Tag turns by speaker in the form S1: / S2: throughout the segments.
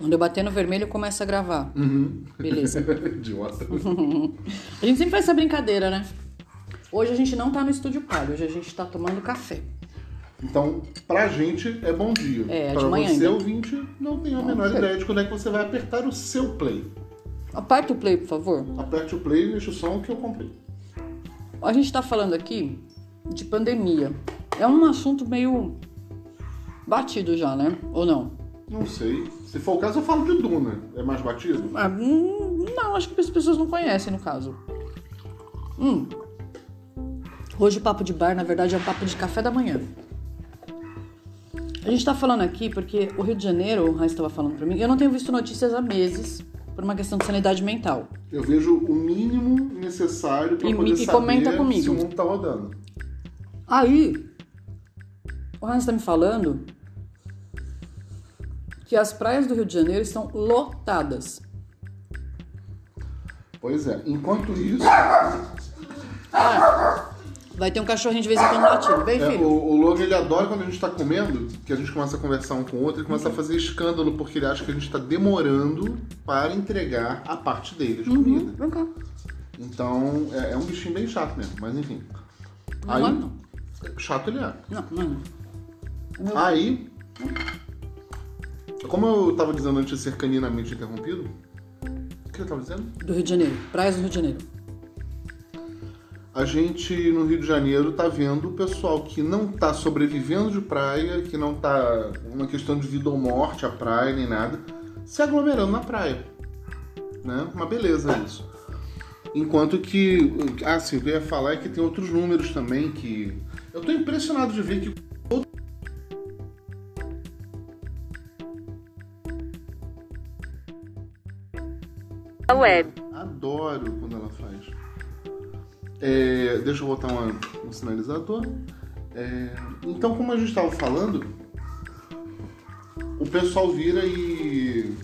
S1: Quando eu bater no vermelho, começa a gravar.
S2: Uhum.
S1: Beleza.
S2: Idiota.
S1: A gente sempre faz essa brincadeira, né? Hoje a gente não tá no estúdio Palio, hoje a gente tá tomando café.
S2: Então, pra gente é bom dia.
S1: É, é de
S2: pra
S1: manhã
S2: você,
S1: ainda.
S2: ouvinte, não tem a menor ideia de quando é que você vai apertar o seu play.
S1: Aperta o play, por favor.
S2: Aperte o play e deixa o som que eu comprei.
S1: A gente tá falando aqui de pandemia. É um assunto meio batido já, né? Ou não?
S2: Não sei. Se for o caso, eu falo de Duna. É mais batido?
S1: Ah, hum, não, acho que as pessoas não conhecem, no caso. Hum. Hoje o papo de bar, na verdade, é um papo de café da manhã. A gente tá falando aqui porque o Rio de Janeiro, o Raiz estava falando pra mim, eu não tenho visto notícias há meses por uma questão de sanidade mental.
S2: Eu vejo o mínimo necessário pra
S1: E
S2: poder
S1: e
S2: saber
S1: comenta comigo.
S2: se o mundo tá rodando.
S1: Aí, o Hans está me falando que as praias do Rio de Janeiro estão lotadas.
S2: Pois é. Enquanto isso,
S1: Vai ter um cachorrinho de vez em quando latindo. Vem,
S2: é,
S1: filho.
S2: o, o Logan ele adora quando a gente tá comendo, que a gente começa a conversar um com o outro e começa a fazer escândalo porque ele acha que a gente tá demorando para entregar a parte dele de comida.
S1: Vem cá.
S2: Então, é, é um bichinho bem chato mesmo, mas enfim.
S1: Não
S2: Aí,
S1: é, não.
S2: chato ele é.
S1: Não, não, não. Meu-
S2: Aí, como eu tava dizendo antes de ser caninamente interrompido, o que eu tava dizendo?
S1: Do Rio de Janeiro. Praias do Rio de Janeiro.
S2: A gente no Rio de Janeiro tá vendo o pessoal que não tá sobrevivendo de praia, que não tá uma questão de vida ou morte a praia nem nada, se aglomerando na praia. Né? Uma beleza isso. Enquanto que, ah, sim, eu ia falar é que tem outros números também que. Eu tô impressionado de ver que
S3: web.
S2: Adoro quando ela faz. É, deixa eu botar uma- um sinalizador. É, então, como a gente estava falando, o pessoal vira e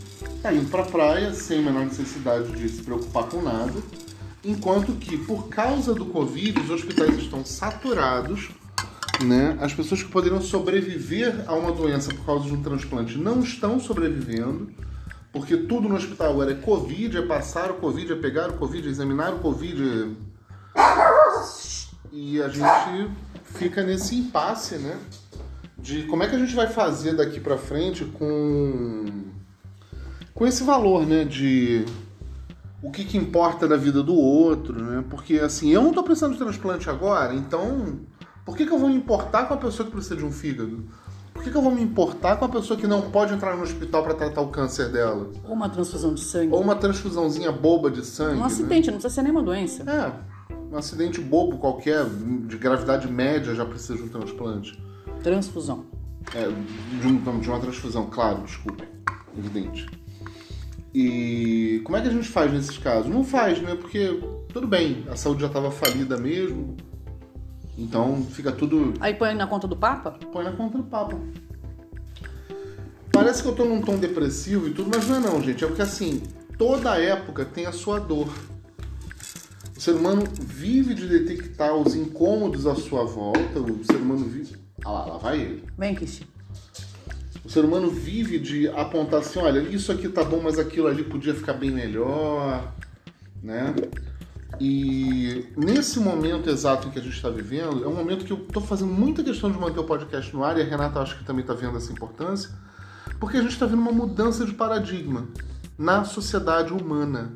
S2: tá indo pra praia sem a menor necessidade de se preocupar com nada. Enquanto que, por causa do Covid, os hospitais estão saturados. Né? As pessoas que poderiam sobreviver a uma doença por causa de um transplante não estão sobrevivendo. Porque tudo no hospital era Covid, é passar o Covid, é pegar o Covid, é examinar o Covid. E a gente fica nesse impasse, né? De como é que a gente vai fazer daqui pra frente com, com esse valor, né? De o que, que importa da vida do outro, né? Porque assim, eu não tô precisando de transplante agora, então por que, que eu vou me importar com a pessoa que precisa de um fígado? Que, que eu vou me importar com a pessoa que não pode entrar no hospital para tratar o câncer dela?
S1: Ou uma transfusão de sangue.
S2: Ou uma transfusãozinha boba de sangue.
S1: um
S2: né?
S1: acidente, não precisa ser nenhuma doença.
S2: É, um acidente bobo qualquer, de gravidade média, já precisa de um transplante.
S1: Transfusão.
S2: É, de, um- de uma transfusão, claro, desculpa. Evidente. E como é que a gente faz nesses casos? Não faz, né? Porque, tudo bem, a saúde já estava falida mesmo. Então fica tudo.
S1: Aí põe na conta do Papa?
S2: põe na conta do Papa. Parece que eu tô num tom depressivo e tudo, mas não é não, gente. É porque assim, toda época tem a sua dor. O ser humano vive de detectar os incômodos à sua volta, o ser humano vive. Ah lá, lá vai ele.
S1: Vem, Cristi.
S2: O ser humano vive de apontar assim, olha, isso aqui tá bom, mas aquilo ali podia ficar bem melhor, né? E nesse momento exato em que a gente está vivendo, é um momento que eu tô fazendo muita questão de manter o podcast no ar, e a Renata acho que também tá vendo essa importância, porque a gente está vendo uma mudança de paradigma na sociedade humana.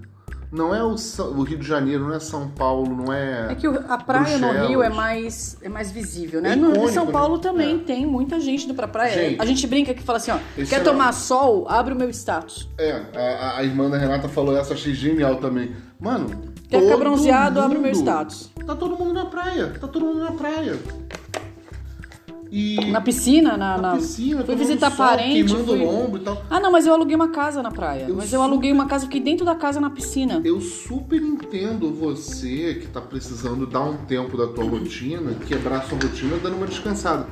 S2: Não é o, o Rio de Janeiro, não é São Paulo, não é.
S1: É que a praia no
S2: Bruxelas.
S1: Rio é mais, é mais visível, né?
S2: É
S1: no,
S2: icônico,
S1: São
S2: né?
S1: Paulo também
S2: É.
S1: tem muita gente indo pra praia.
S2: Gente,
S1: a gente brinca que fala assim, ó, quer
S2: é-
S1: tomar sol? Abre o meu status.
S2: É, a, a irmã da Renata falou essa, achei genial também. Mano,
S1: Quer ficar bronzeado? Abre o meu
S2: mundo-
S1: status.
S2: Tá todo mundo na praia, tá todo mundo na praia. E
S1: Na piscina, na...
S2: na
S1: na-
S2: piscina,
S1: Fui visitar
S2: sol,
S1: parente,
S2: queimando
S1: fui...
S2: o ombro e tal.
S1: Ah, não, mas eu aluguei uma casa na praia.
S2: Eu
S1: mas eu
S2: super-
S1: aluguei uma casa, fiquei dentro da casa na piscina.
S2: Eu super entendo você que tá precisando dar um tempo da tua rotina, quebrar sua rotina, dando uma descansada.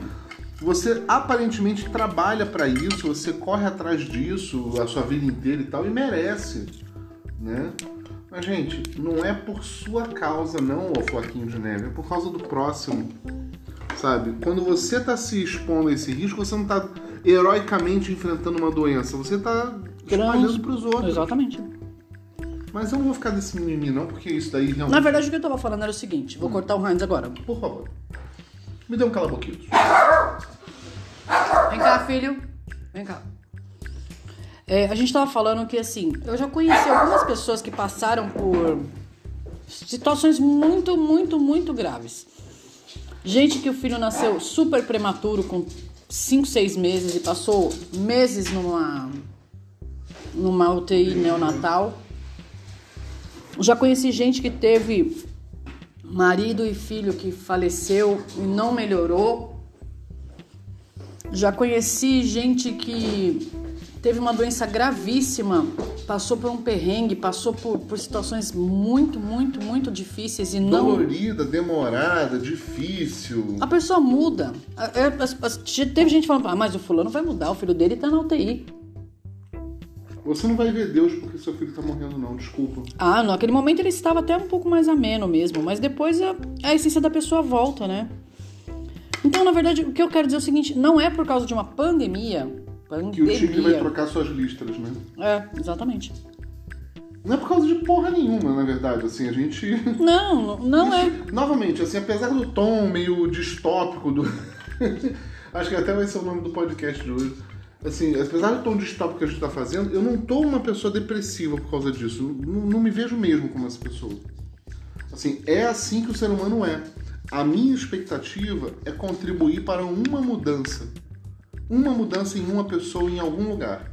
S2: Você aparentemente trabalha pra isso, você corre atrás disso a sua vida inteira e tal, e merece, né? Mas, gente, não é por sua causa, não, ô Floquinho de Neve, é por causa do próximo, sabe? Quando você tá se expondo a esse risco, você não tá heroicamente enfrentando uma doença, você tá espalhando pros outros.
S1: Exatamente.
S2: Mas eu não vou ficar desse mimimi, não, porque isso daí realmente.
S1: Na verdade, o que eu tava falando era o seguinte: vou cortar o Heinz agora.
S2: Por favor. Me dê um cala-boquitos.
S1: Vem cá, filho. Vem cá. É, a gente tava falando que, assim, eu já conheci algumas pessoas que passaram por situações muito, muito, muito graves. Gente que o filho nasceu super prematuro, com 5, 6 meses, e passou meses numa, numa UTI neonatal. Já conheci gente que teve marido e filho que faleceu e não melhorou. Já conheci gente que teve uma doença gravíssima, passou por um perrengue, passou por, por situações muito, muito, muito difíceis e não.
S2: Dolorida, demorada, difícil.
S1: A pessoa muda. É, Teve gente falando, ah, mas o fulano vai mudar, o filho dele tá na UTI.
S2: Você não vai ver Deus porque seu filho tá morrendo, não. Desculpa.
S1: Ah, naquele momento ele estava até um pouco mais ameno mesmo, mas depois a, a essência da pessoa volta, né? Então, na verdade, o que eu quero dizer é o seguinte: não é por causa de uma pandemia.
S2: Que o time vai
S1: Pandemia.
S2: trocar suas listras, né?
S1: É, exatamente.
S2: Não é por causa de porra nenhuma, na verdade. Assim, a gente.
S1: Não, não é.
S2: Isso, Novamente, assim, apesar do tom meio distópico do. Acho que até vai ser o nome do podcast de hoje. Assim, apesar do tom distópico que a gente tá fazendo, eu não tô uma pessoa depressiva por causa disso. Não, não me vejo mesmo como essa pessoa. Assim, é assim que o ser humano é. A minha expectativa é contribuir para uma mudança. Uma mudança em uma pessoa em algum lugar.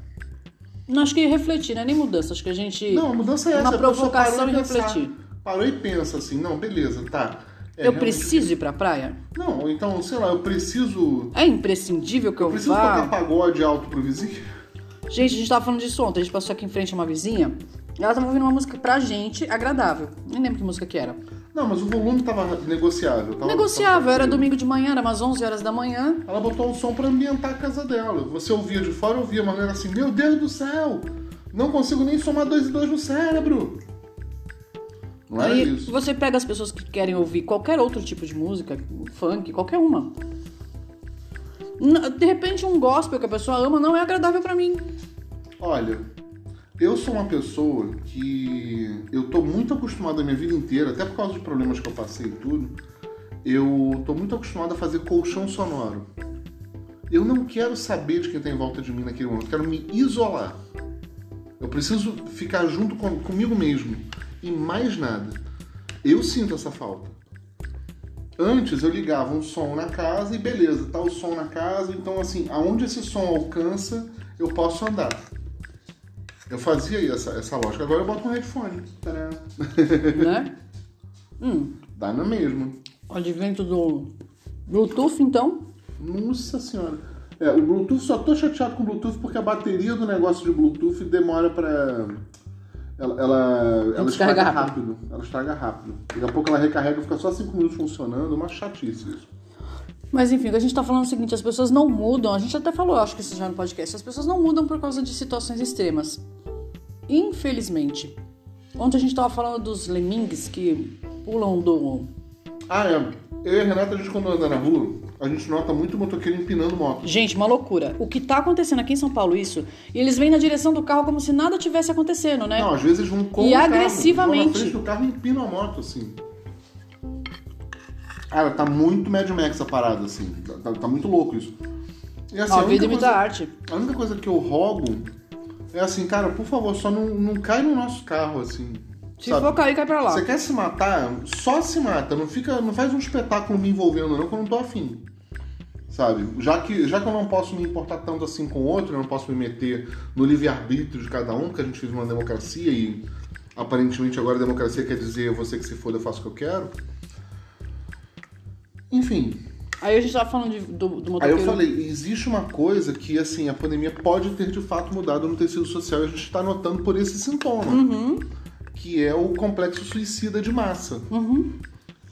S1: Não acho que refletir, não é nem mudança. Acho que a gente.
S2: Não, a mudança é
S1: Uma
S2: essa. a pessoa
S1: provocação
S2: parou
S1: e
S2: pensar.
S1: refletir.
S2: Parou e pensa assim, não, beleza, tá. É,
S1: eu preciso ir pra praia?
S2: Não, então, sei lá, eu preciso.
S1: É imprescindível que eu,
S2: Eu preciso
S1: vá.
S2: pagode alto pro vizinho.
S1: Gente, a gente tava falando disso ontem. A gente passou aqui em frente a uma vizinha. E ela tava ouvindo uma música pra gente agradável. Nem lembro que música que era.
S2: Não, mas o volume tava negociável. Tava,
S1: Negociável,
S2: tava-
S1: era domingo de manhã, era umas 11 horas da manhã.
S2: Ela botou um som pra ambientar a casa dela. Você ouvia de fora, ouvia, mas era assim, meu Deus do céu! Não consigo nem somar dois e dois no cérebro! Não era
S1: Aí
S2: isso.
S1: você pega as pessoas que querem ouvir qualquer outro tipo de música, funk, qualquer uma. De repente, um gospel que a pessoa ama não é agradável pra mim.
S2: Olha, eu sou uma pessoa que eu tô muito acostumado a minha vida inteira, até por causa dos problemas que eu passei e tudo, eu tô muito acostumado a fazer colchão sonoro. Eu não quero saber de quem tá em volta de mim naquele momento, eu quero me isolar. Eu preciso ficar junto com, comigo mesmo e mais nada. Eu sinto essa falta. Antes eu ligava um som na casa e beleza, tá o som na casa, então assim, aonde esse som alcança, eu posso andar. Eu fazia essa, essa lógica. Agora eu boto um headphone. Tadã.
S1: né? hum,
S2: Dá na mesma.
S1: advento do Bluetooth, então.
S2: Nossa senhora. É, o Bluetooth, só tô chateado com o Bluetooth porque a bateria do negócio de Bluetooth demora pra. Ela, ela, ela estraga
S1: rápido.
S2: rápido. Ela estraga rápido. Daqui a pouco ela recarrega e fica só 5 minutos funcionando. Uma chatice isso.
S1: Mas enfim, o que a gente tá falando é o seguinte, as pessoas não mudam, a gente até falou, acho que isso já no podcast, as pessoas não mudam por causa de situações extremas. Infelizmente. Ontem a gente tava falando dos lemmings que pulam do.
S2: Ah, é. Eu e a Renata, a gente quando anda na rua, a gente nota muito motoqueiro empinando moto.
S1: Gente, uma loucura. O que tá acontecendo aqui em São Paulo, isso, e eles vêm na direção do carro como se nada tivesse acontecendo, né?
S2: Não, às vezes vão com
S1: E
S2: o carro,
S1: agressivamente.
S2: Vão na frente do carro e empinam a moto, assim. Cara, tá muito Mad Max a parada, assim. Tá, tá muito louco isso. E assim,
S1: Ó,
S2: a,
S1: vida imita
S2: coisa,
S1: arte.
S2: a única coisa que eu rogo é assim, cara, por favor, só não, não cai no nosso carro, assim.
S1: Se
S2: sabe?
S1: for cair, cai pra lá.
S2: Você quer se matar? Só se mata. Não fica, não faz um espetáculo me envolvendo, não, que eu não tô afim. Sabe? Já que, já que eu não posso me importar tanto assim com o outro, eu não posso me meter no livre-arbítrio de cada um, porque a gente vive uma democracia e aparentemente agora a democracia quer dizer você que se foda, eu faço o que eu quero. Enfim,
S1: Aí a gente tava falando de- do, do
S2: Aí
S1: motoqueiro.
S2: eu falei, existe uma coisa que, assim, a pandemia pode ter de fato mudado no tecido social e a gente está notando por esse sintoma.
S1: Uhum.
S2: Que é o complexo suicida de massa.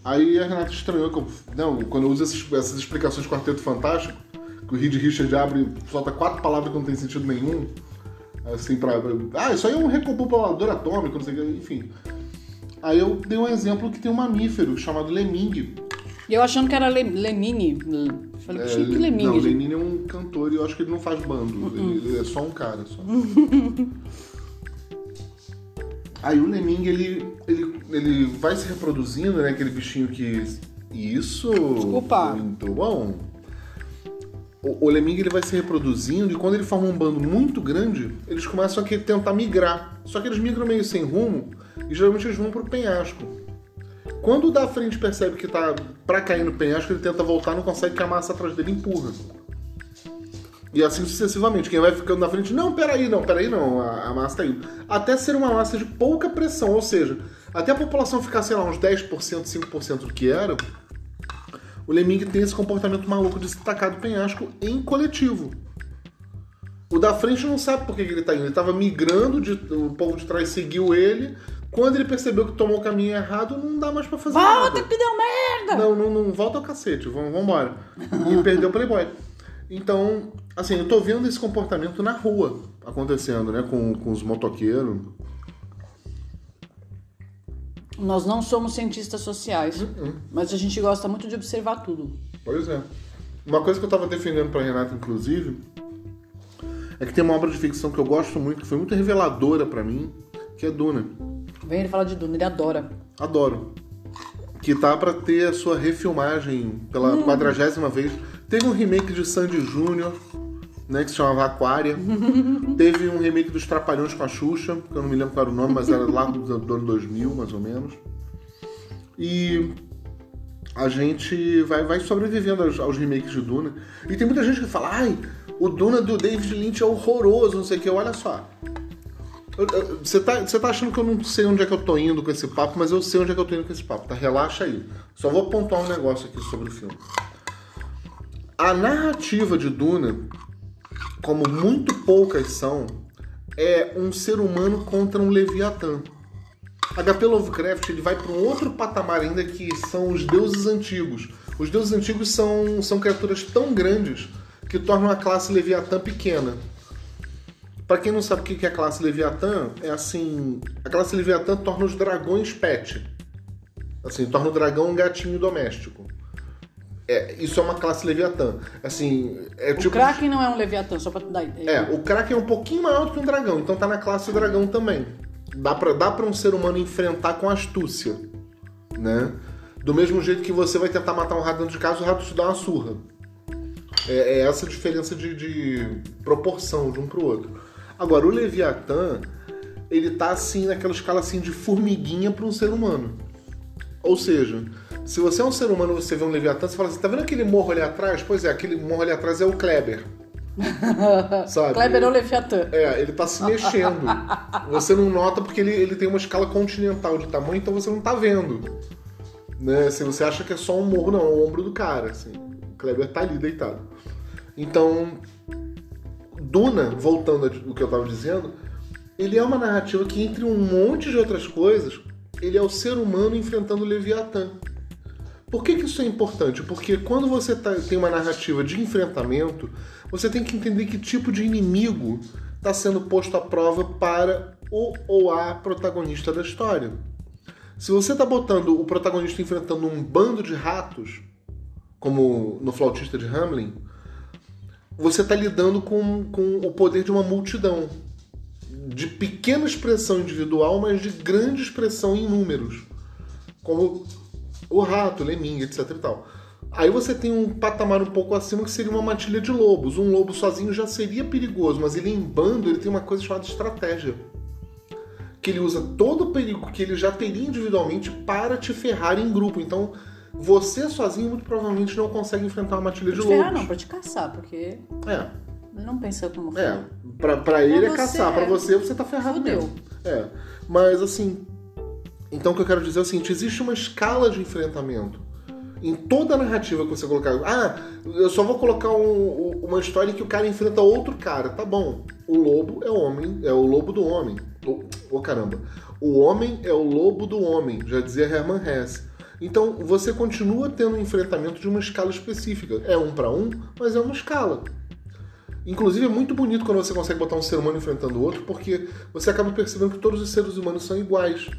S2: Aí a Renata estranhou que eu, não, quando eu uso essas, essas explicações do Quarteto Fantástico, que o Reed Richard abre e solta quatro palavras que não tem sentido nenhum, assim, pra... Ah, isso aí é um recompopulador atômico, não sei o que, enfim. Aí eu dei um exemplo que tem um mamífero chamado leming,
S1: E eu achando que era Le- Lemine. Falei,
S2: É,
S1: que
S2: Le-
S1: Lemine?
S2: não? Lenine é um cantor e eu acho que ele não faz bando.
S1: Uh-uh.
S2: Ele, ele é só um cara. Só. Aí o Lemming, ele, ele, ele vai se reproduzindo, né? Aquele bichinho que... Isso!
S1: Desculpa.
S2: Muito bom. O, o Lemming, ele vai se reproduzindo e quando ele forma um bando muito grande, eles começam a tentar migrar. Só que eles migram meio sem rumo e geralmente eles vão pro penhasco. Quando o da frente percebe que tá pra cair no penhasco, ele tenta voltar, não consegue, que a massa atrás dele empurra. E assim sucessivamente. Quem vai ficando na frente, não, peraí, não, peraí, não, a, a massa tá indo. Até ser uma massa de pouca pressão, ou seja, até a população ficar, sei lá, uns 10%, 5% do que era, o Lemming tem esse comportamento maluco de se tacar do penhasco em coletivo. O da frente não sabe por que que ele tá indo. Ele tava migrando, de- o povo de trás seguiu ele. Quando ele percebeu que tomou o caminho errado, não dá mais pra fazer
S1: Volta
S2: nada.
S1: que deu merda!
S2: Não, não, não volta ao cacete, vamos, embora. E perdeu o Playboy. Então, assim, eu tô vendo esse comportamento na rua acontecendo, né? Com, com os motoqueiros.
S1: Nós não somos cientistas sociais,
S2: Uh-uh.
S1: mas a gente gosta muito de observar tudo.
S2: Pois é. Uma coisa que eu tava defendendo pra Renata, inclusive, é que tem uma obra de ficção que eu gosto muito, que foi muito reveladora pra mim, que é Duna.
S1: Vem ele falar de Duna, ele adora.
S2: Adoro. Que tá pra ter a sua refilmagem pela quadragésima vez. Teve um remake de Sandy Júnior, né, que se chamava Aquária. Teve um remake dos Trapalhões com a Xuxa, que eu não me lembro qual era o nome, mas era lá do, do ano 2000, mais ou menos. E a gente vai, vai sobrevivendo aos, aos remakes de Duna. E tem muita gente que fala, ai, o Duna do David Lynch é horroroso, não sei o que. Olha só. Você tá, você tá achando que eu não sei onde é que eu tô indo com esse papo, mas eu sei onde é que eu tô indo com esse papo, tá? Relaxa aí. Só vou pontuar um negócio aqui sobre o filme. A narrativa de Duna, como muito poucas são, é um ser humano contra um Leviatã. HP Lovecraft ele vai para um outro patamar ainda que são os deuses antigos. Os deuses antigos são, são criaturas tão grandes que tornam a classe Leviatã pequena. Pra quem não sabe o que é a classe Leviatã, é assim: a classe Leviatã torna os dragões pet. Assim, torna o dragão um gatinho doméstico. É, isso é uma classe Leviatã. Assim, é
S1: O
S2: tipo.
S1: Kraken não é um Leviatã, só pra te dar ideia.
S2: É, o Kraken é um pouquinho maior do que um dragão, então tá na classe dragão também. Dá pra, dá pra um ser humano enfrentar com astúcia, né? Do mesmo jeito que você vai tentar matar um rato dentro de casa, o rato te dá uma surra. É, é essa a diferença de, de proporção de um pro outro. Agora, o Leviatã, ele tá assim, naquela escala assim de formiguinha para um ser humano. Ou seja, se você é um ser humano você vê um Leviatã, você fala assim, tá vendo aquele morro ali atrás? Pois é, aquele morro ali atrás é o Kleber. Sabe?
S1: Kleber ou Leviatã.
S2: É, ele tá se mexendo. Você não nota porque ele, ele tem uma escala continental de tamanho, então você não tá vendo. Né? Assim, você acha que é só um morro, não, é o ombro do cara. Assim. O Kleber tá ali deitado. Então, Duna, voltando ao que eu tava dizendo, ele é uma narrativa que, entre um monte de outras coisas, ele é o ser humano enfrentando o Leviatã. Por que, que isso é importante? Porque quando você tá- tem uma narrativa de enfrentamento, você tem que entender que tipo de inimigo está sendo posto à prova para o ou a protagonista da história. Se você está botando o protagonista enfrentando um bando de ratos, como no flautista de Hamlin, você está lidando com, com o poder de uma multidão. De pequena expressão individual, mas de grande expressão em números. Como o rato, o lemming, etc e tal. Aí você tem um patamar um pouco acima que seria uma matilha de lobos. Um lobo sozinho já seria perigoso, mas ele em bando ele tem uma coisa chamada estratégia. Que ele usa todo o perigo que ele já teria individualmente para te ferrar em grupo. Então, você sozinho muito provavelmente não consegue enfrentar uma matilha de
S1: Pra te ferrar,
S2: lobos.
S1: não, pra te caçar, porque
S2: É,
S1: não pensa como
S2: é. Pra, pra ele é
S1: você
S2: caçar, pra
S1: é-
S2: você você tá ferrado
S1: Fudeu.
S2: mesmo. É. Mas assim. Então o que eu quero dizer é o seguinte: existe uma escala de enfrentamento. Em toda a narrativa que você colocar. Ah, eu só vou colocar um- um- uma história em que o cara enfrenta outro cara. Tá bom. O lobo é o homem, é o lobo do homem. Ô oh, caramba. O homem é o lobo do homem, já dizia Hermann Hesse. Então você continua tendo um enfrentamento de uma escala específica. É um para um, mas é uma escala. Inclusive é muito bonito quando você consegue botar um ser humano enfrentando o outro, porque você acaba percebendo que todos os seres humanos são iguais.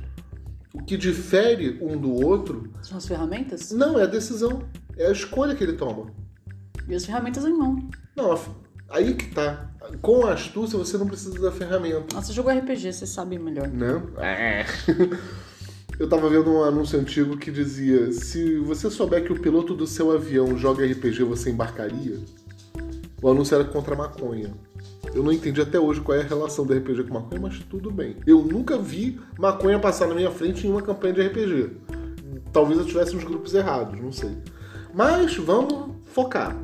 S2: que difere um do outro
S1: São as ferramentas?
S2: não é a decisão, é a escolha que ele toma.
S1: E as ferramentas em mão.
S2: Não, aí que tá. Com a astúcia você não precisa da ferramenta.
S1: Nossa, jogo RPG, você sabe melhor.
S2: né? É. Eu tava vendo um anúncio antigo que dizia: se você souber que o piloto do seu avião joga RPG, você embarcaria? O anúncio era contra a maconha. Eu não entendi até hoje qual é a relação do RPG com maconha, mas tudo bem. Eu nunca vi maconha passar na minha frente em uma campanha de RPG. Talvez eu tivesse nos grupos errados, não sei. Mas vamos focar.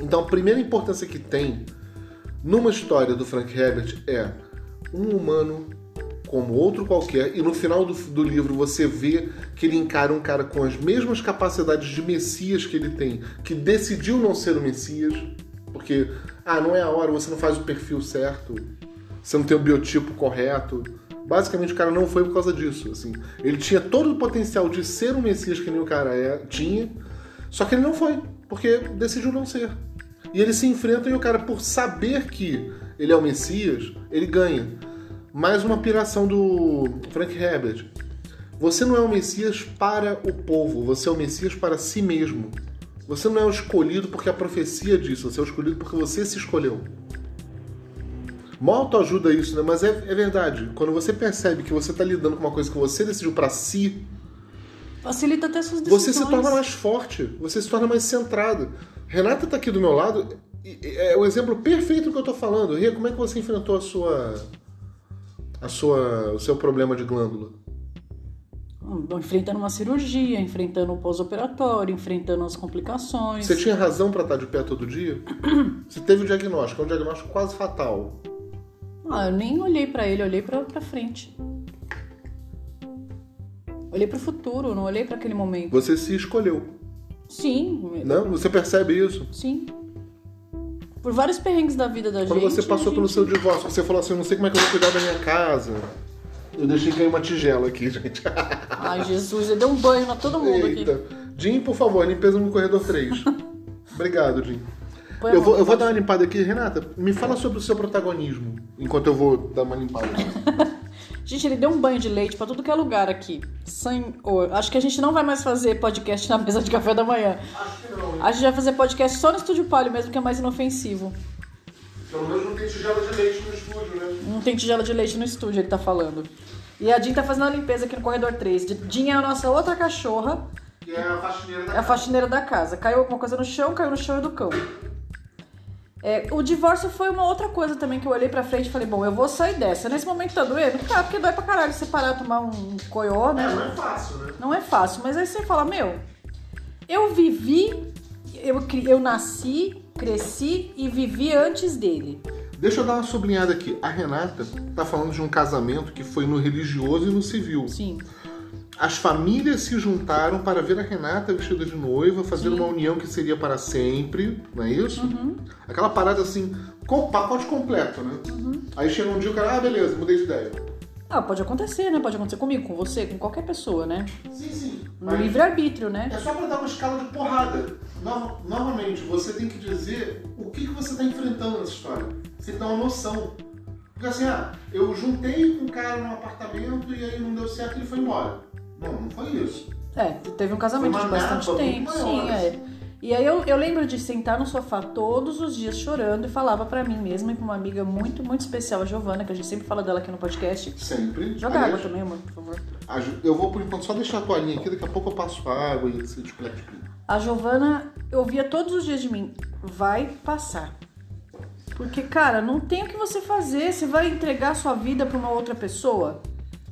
S2: Então, a primeira importância que tem numa história do Frank Herbert é um humano como outro qualquer, e no final do, do livro você vê que ele encara um cara com as mesmas capacidades de Messias que ele tem, que decidiu não ser o Messias, porque, ah, não é a hora, você não faz o perfil certo, você não tem o biotipo correto. Basicamente, o cara não foi por causa disso. Assim. Ele tinha todo o potencial de ser um Messias que nem o cara é, tinha, só que ele não foi, porque decidiu não ser. E eles se enfrentam e o cara, por saber que ele é o Messias, ele ganha. Mais uma piração do Frank Herbert. Você não é o Messias para o povo, você é o Messias para si mesmo. Você não é o escolhido porque a profecia diz, você é o escolhido porque você se escolheu. Mó autoajuda isso, né? Mas é, é verdade. Quando você percebe que você está lidando com uma coisa que você decidiu para si,
S1: Facilita até suas decisões.
S2: você se torna mais forte, você se torna mais centrado. Renata tá aqui do meu lado, é o exemplo perfeito do que eu tô falando. Ria, como é que você enfrentou a sua a sua o seu problema de glândula?
S1: Enfrentando uma cirurgia, enfrentando o pós-operatório, enfrentando as complicações.
S2: Você tinha razão para estar de pé todo dia? Você teve o diagnóstico, é um diagnóstico quase fatal.
S1: Ah, eu nem olhei pra ele, olhei pra, pra frente. Olhei pro futuro, não olhei pra aquele momento.
S2: Você se escolheu,
S1: Sim,
S2: não? Você percebe isso?
S1: sim. Por vários perrengues da vida da
S2: Quando
S1: gente.
S2: você passou
S1: a
S2: pelo
S1: gente-
S2: seu divórcio, você falou assim, eu não sei como é que eu vou cuidar da minha casa. Eu deixei cair uma tigela aqui, gente.
S1: Ai, Jesus, ele deu um banho na todo mundo
S2: Eita.
S1: aqui.
S2: Jim, por favor, limpeza no corredor 3. Obrigado, Jim.
S1: Põe
S2: Eu vou, eu vou dar uma limpada aqui. Renata, me fala sobre o seu protagonismo, enquanto eu vou dar uma limpada.
S1: Gente, ele deu um banho de leite pra tudo que é lugar aqui. Senhor, acho que a gente não vai mais fazer podcast na mesa de café da manhã.
S2: Acho que não?
S1: A gente vai fazer podcast só no Estúdio Palio mesmo, que é mais inofensivo.
S2: Pelo menos não tem tigela de leite no estúdio, né?
S1: Não tem tigela de leite no estúdio, ele tá falando. E a Jean tá fazendo a limpeza aqui no corredor 3. Jean é a nossa outra cachorra,
S2: Que é a faxineira da
S1: é a faxineira da casa. Caiu alguma coisa no chão, caiu no chão e do cão. É, o divórcio foi uma outra coisa também que eu olhei pra frente e falei, bom, eu vou sair dessa. Nesse momento tá doendo? Tá, porque dói pra caralho separar, tomar um coió, né?
S2: É, não é fácil, né?
S1: Não é fácil, mas aí você fala, meu, eu vivi, eu, eu nasci, cresci e vivi antes dele.
S2: Deixa eu dar uma sublinhada aqui. A Renata tá falando de um casamento que foi no religioso e no civil.
S1: Sim.
S2: As famílias se juntaram para ver a Renata vestida de noiva, fazer uma união que seria para sempre, não é isso?
S1: Uhum.
S2: Aquela parada assim, com pacote completo, né?
S1: Uhum.
S2: Aí chega um dia o cara, ah, beleza, mudei de ideia.
S1: Ah, pode acontecer, né? Pode acontecer comigo, com você, com qualquer pessoa, né?
S2: Sim, sim.
S1: No livre-arbítrio, né?
S2: é só pra dar uma escala de porrada. No- novamente, você tem que dizer o que, que você tá enfrentando nessa história. Você tem que dar uma noção. Porque assim, ah, eu juntei com um cara num apartamento e aí não deu certo e ele foi embora. Não, não foi isso.
S1: É, teve um casamento de bastante tempo, sim,
S2: maior,
S1: é. E aí eu, eu lembro de sentar no sofá todos os dias chorando e falava pra mim mesma e pra uma amiga muito, muito especial, a Giovana, que a gente sempre fala dela aqui no podcast.
S2: Sempre.
S1: Joga
S2: Aliás,
S1: água também, amor, por favor.
S2: a Eu vou por enquanto só deixar a toalhinha aqui, daqui a pouco eu passo a água e você explica.
S1: A Giovana, eu via todos os dias de mim, vai passar. Porque, cara, não tem o que você fazer. Você vai entregar sua vida pra uma outra pessoa?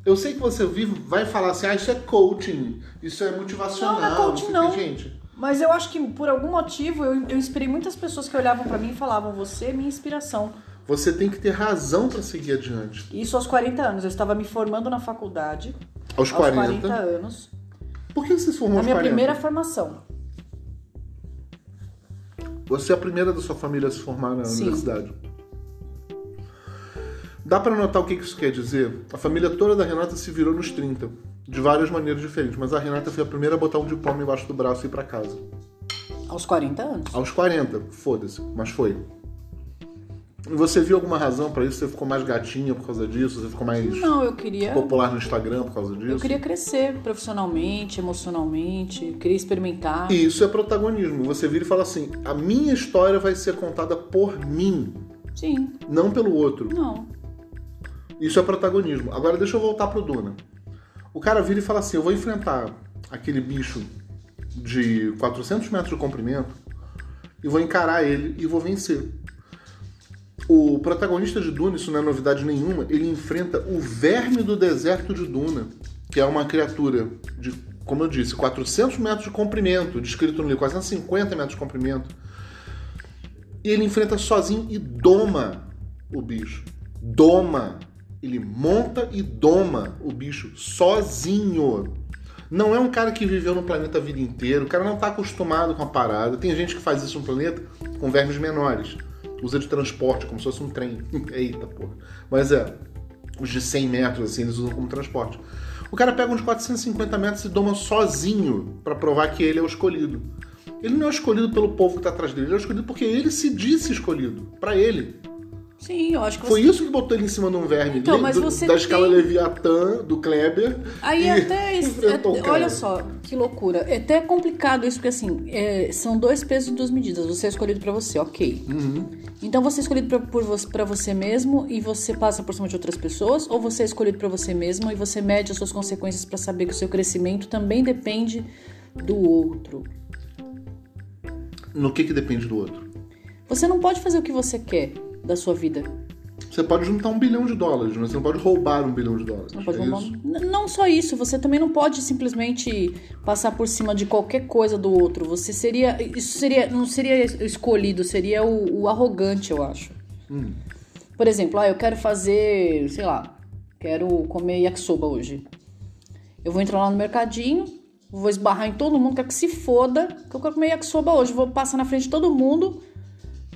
S2: Eu sei que você vive, vai falar assim, ah, isso é coaching, isso é motivacional.
S1: Não, não é coaching, não.
S2: Gente,
S1: Mas eu acho que por algum motivo eu, eu inspirei muitas pessoas que olhavam pra mim e falavam: Você é minha inspiração.
S2: você tem que ter razão para seguir adiante.
S1: Isso aos 40 anos. Eu estava me formando na faculdade.
S2: Aos 40.
S1: anos.
S2: Por que você se formou
S1: Na
S2: aos
S1: minha
S2: 40?
S1: primeira formação.
S2: Você é a primeira da sua família a se formar na
S1: Sim.
S2: universidade. Dá pra notar o que isso quer dizer? A família toda da Renata se virou nos 30, de várias maneiras diferentes, mas a Renata foi a primeira a botar um diploma embaixo do braço e ir pra casa.
S1: Aos 40 anos.
S2: Aos 40, foda-se, mas foi. Você viu alguma razão pra isso? Você ficou mais gatinha por causa disso? Você ficou mais
S1: Não, eu queria.
S2: popular no Instagram por causa disso?
S1: Eu queria crescer profissionalmente, emocionalmente, eu queria experimentar.
S2: E isso é protagonismo. Você vira e fala assim: a minha história vai ser contada por mim,
S1: Sim,
S2: não pelo outro.
S1: não.
S2: Isso é protagonismo. Agora deixa eu voltar pro Duna. O cara vira e fala assim: eu vou enfrentar aquele bicho de 400 metros de comprimento e vou encarar ele e vou vencer. O protagonista de Duna, isso não é novidade nenhuma, ele enfrenta o verme do deserto de Duna, que é uma criatura de, como eu disse, 400 metros de comprimento, descrito no livro, 450 metros de comprimento. E ele enfrenta sozinho e doma o bicho. Doma. Ele monta e doma o bicho sozinho. Não é um cara que viveu no planeta a vida inteira, o cara não tá acostumado com a parada. Tem gente que faz isso no planeta com vermes menores. Usa de transporte, como se fosse um trem. Eita porra. Mas é, os de 100 metros, assim, eles usam como transporte. O cara pega uns 450 metros e doma sozinho pra provar que ele é o escolhido. Ele não é escolhido pelo povo que tá atrás dele, ele é escolhido porque ele se disse escolhido. Pra ele.
S1: Sim, eu acho que
S2: Foi
S1: você.
S2: isso que botou ele em cima de um verme.
S1: Então, mas
S2: do-
S1: você
S2: da escala
S1: tem-
S2: Leviatã, do Kleber.
S1: Aí até. isso- olha só, que loucura. É até complicado isso, porque assim, é, são dois pesos e duas medidas. Você é escolhido pra você, ok.
S2: Uhum.
S1: Então você é escolhido pra, por você, pra você mesmo e você passa por cima de outras pessoas, ou você é escolhido pra você mesmo e você mede as suas consequências pra saber que o seu crescimento também depende do outro.
S2: No que que depende do outro?
S1: Você não pode fazer o que você quer da sua vida.
S2: Você pode juntar um bilhão de dólares, mas você não pode roubar um bilhão de dólares.
S1: Não
S2: é
S1: roubar- Não só isso, você também não pode simplesmente passar por cima de qualquer coisa do outro. Você seria. Isso seria. Não seria escolhido, seria o, o arrogante, eu acho.
S2: Hum.
S1: Por exemplo, ah, eu quero fazer, sei lá, quero comer yakisoba hoje. Eu vou entrar lá no mercadinho, vou esbarrar em todo mundo, quero que se foda, que eu quero comer yakisoba hoje. Vou passar na frente de todo mundo.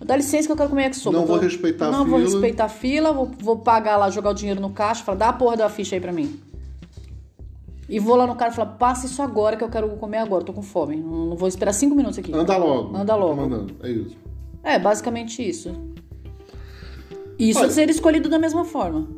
S1: Dá licença que eu quero comer yakisoba.
S2: Não vou
S1: Tô-
S2: respeitar a
S1: Não vou
S2: fila.
S1: respeitar a fila, vou, vou pagar lá, jogar o dinheiro no caixa, falar, dá a porra da ficha aí pra mim. E vou lá no cara e falar, passa isso agora que eu quero comer agora, tô com fome. Não, não vou esperar cinco minutos aqui.
S2: Anda logo.
S1: Anda logo.
S2: Tô mandando. É isso.
S1: É, basicamente isso. Isso
S2: Olha-
S1: é ser escolhido da mesma forma.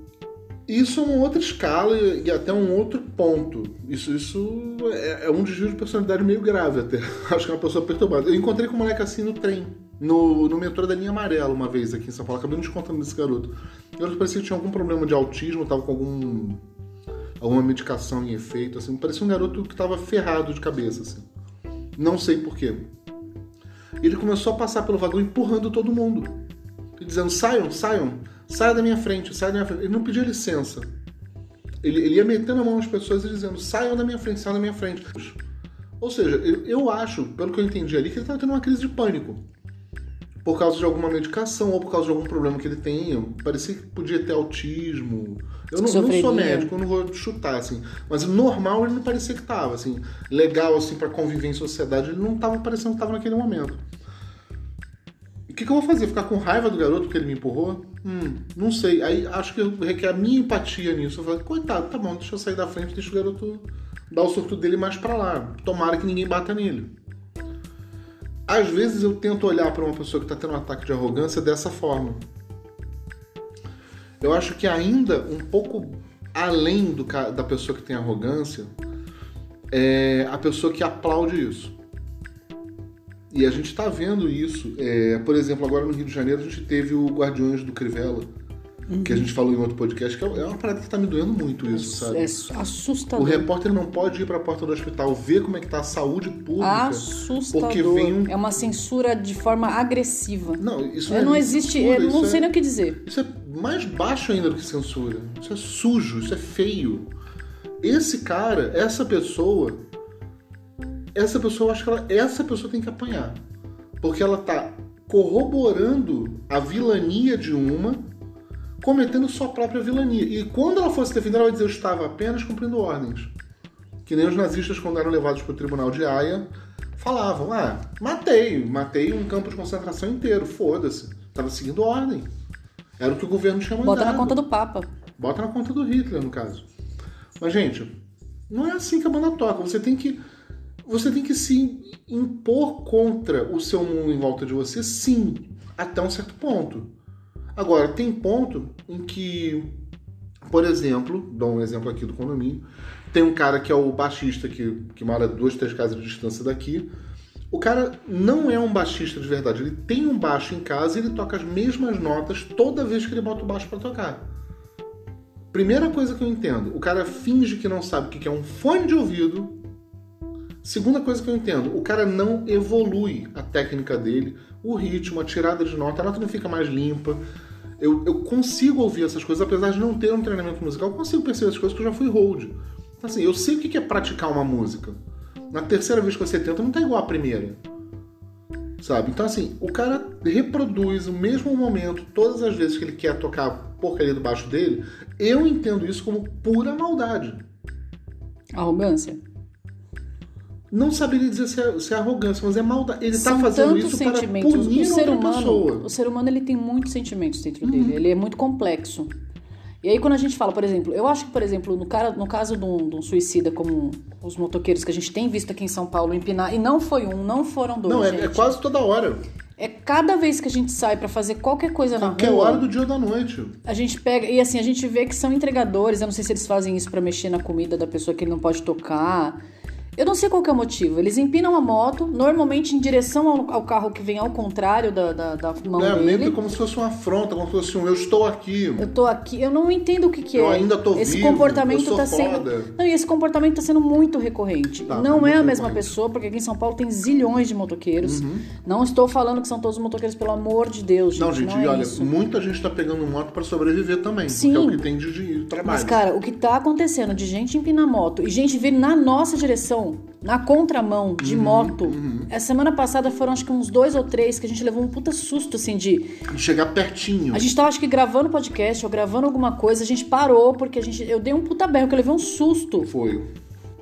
S2: Isso é uma outra escala e e até um outro ponto. Isso, isso é, é um desvio de personalidade meio grave até. Acho que é uma pessoa perturbada. Eu encontrei com um moleque assim no trem, no, no metrô da linha amarela uma vez aqui em São Paulo. Acabei te contando desse garoto. Garoto parecia que tinha algum problema de autismo, tava com algum alguma medicação em efeito, assim. Parecia um garoto que tava ferrado de cabeça, assim. Não sei porquê. Ele começou a passar pelo vagão empurrando todo mundo. Dizendo, saiam, saiam, saia da minha frente, saia da minha frente. Ele não pedia licença. Ele, ele ia metendo a mão nas pessoas e dizendo, saiam da minha frente, saiam da minha frente. Ou seja, eu, eu acho, pelo que eu entendi ali, que ele estava tendo uma crise de pânico. Por causa de alguma medicação ou por causa de algum problema que ele tenha. Parecia que podia ter autismo. Eu não, não sou médico, eu não vou chutar, assim. Mas normal ele não parecia que tava, assim. Legal, assim, para conviver em sociedade, ele não tava parecendo que tava naquele momento. O que, que eu vou fazer? Ficar com raiva do garoto porque ele me empurrou? Hum, não sei. Aí acho que requer a minha empatia nisso. Eu falo, coitado, tá bom, deixa eu sair da frente, deixa o garoto dar o surto dele mais pra lá. Tomara que ninguém bata nele. Às vezes eu tento olhar pra uma pessoa que tá tendo um ataque de arrogância dessa forma. Eu acho que ainda um pouco além do, da pessoa que tem arrogância é a pessoa que aplaude isso. E a gente está vendo isso. É, por exemplo, agora no Rio de Janeiro a gente teve o Guardiões do Crivella, que a gente falou em outro podcast, que é uma parada que tá me doendo muito isso, sabe?
S1: É
S2: O
S1: assustador.
S2: repórter não pode ir para a porta do hospital ver como é que tá a saúde pública.
S1: Assustador.
S2: Porque vem um-
S1: É uma censura de forma agressiva.
S2: Não, isso
S1: É,
S2: é
S1: não
S2: nem
S1: existe.
S2: censura,
S1: eu não sei
S2: é-
S1: nem o que dizer.
S2: Isso é mais baixo ainda do que censura. Isso é sujo, isso é feio. Esse cara, essa pessoa, essa pessoa, eu acho que ela, essa pessoa tem que apanhar. Porque ela tá corroborando a vilania de uma, cometendo sua própria vilania. E quando ela for se defender, ela vai dizer: Eu estava apenas cumprindo ordens. Que nem os nazistas, quando eram levados para o tribunal de Haia, falavam: Ah, matei, matei um campo de concentração inteiro, foda-se. Tava seguindo ordem. Era o que o governo tinha mandado.
S1: Bota na conta do Papa.
S2: Bota na conta do Hitler, no caso. Mas, gente, não é assim que a banda toca. Você tem que. Você tem que se impor contra o seu mundo em volta de você, sim, até um certo ponto. Agora, tem ponto em que, por exemplo, dou um exemplo aqui do condomínio, tem um cara que é o baixista que, que mora duas, três casas de distância daqui. O cara não é um baixista de verdade, ele tem um baixo em casa e ele toca as mesmas notas toda vez que ele bota o baixo para tocar. Primeira coisa que eu entendo, o cara finge que não sabe o que é um fone de ouvido. Segunda coisa que eu entendo, o cara não evolui a técnica dele, o ritmo, a tirada de nota, a nota não fica mais limpa. Eu, eu consigo ouvir essas coisas, apesar de não ter um treinamento musical, eu consigo perceber essas coisas porque eu já fui hold. Então, assim, eu sei o que é praticar uma música. Na terceira vez que você tenta, não tá igual a primeira. Sabe? Então, assim, o cara reproduz o mesmo momento todas as vezes que ele quer tocar a porcaria do baixo dele. Eu entendo isso como pura maldade.
S1: Arrogância?
S2: Não saberia dizer se é, se é arrogância, mas é maldade. Ele
S1: São
S2: tá fazendo
S1: tantos
S2: isso para
S1: sentimentos.
S2: punir
S1: o ser
S2: outra
S1: humano,
S2: pessoa. Uhum.
S1: o ser humano ele tem muitos sentimentos dentro dele. Ele é muito complexo. E aí quando a gente fala, por exemplo, eu acho que, por exemplo, no, cara, no caso de um, de um suicida como os motoqueiros que a gente tem visto aqui em São Paulo empinar, e não foi um, não foram dois,
S2: Não, é, é quase toda hora.
S1: É cada vez que a gente sai pra fazer qualquer coisa na
S2: Qualquer
S1: rua,
S2: hora do dia ou da noite.
S1: a gente pega e assim a gente vê que são entregadores. Eu não sei se eles fazem isso pra mexer na comida da pessoa que ele não pode tocar. Eu não sei qual que é o motivo. Eles empinam a moto, normalmente em direção ao, ao carro que vem ao contrário da, da, da mão
S2: É,
S1: dele.
S2: meio como se fosse uma afronta, como se fosse um eu estou aqui.
S1: Eu tô aqui, eu não entendo o que, que
S2: Eu
S1: é.
S2: ainda tô
S1: esse
S2: vivo,
S1: comportamento
S2: eu sou
S1: tá
S2: foda.
S1: sendo. Não, e esse comportamento tá sendo muito recorrente.
S2: Tá,
S1: não
S2: tá
S1: é a mesma
S2: recorrente.
S1: pessoa, porque aqui em São Paulo tem zilhões de motoqueiros.
S2: Uhum.
S1: Não estou falando que são todos motoqueiros, pelo amor de Deus, gente.
S2: Não, gente,
S1: é
S2: e olha,
S1: isso.
S2: muita gente tá pegando moto para sobreviver também.
S1: Sim.
S2: Porque é o que tem de, de trabalho.
S1: Mas, cara, o que tá acontecendo de gente empinar moto e gente vir na nossa direção, na contramão, de
S2: Uhum,
S1: moto. A semana passada foram acho que uns dois ou três que a gente levou um puta susto, assim, de.
S2: De chegar pertinho.
S1: A gente tava, acho que, gravando podcast ou gravando alguma coisa, a gente parou porque a gente. Eu dei um puta berro, que eu levei um susto.
S2: Foi.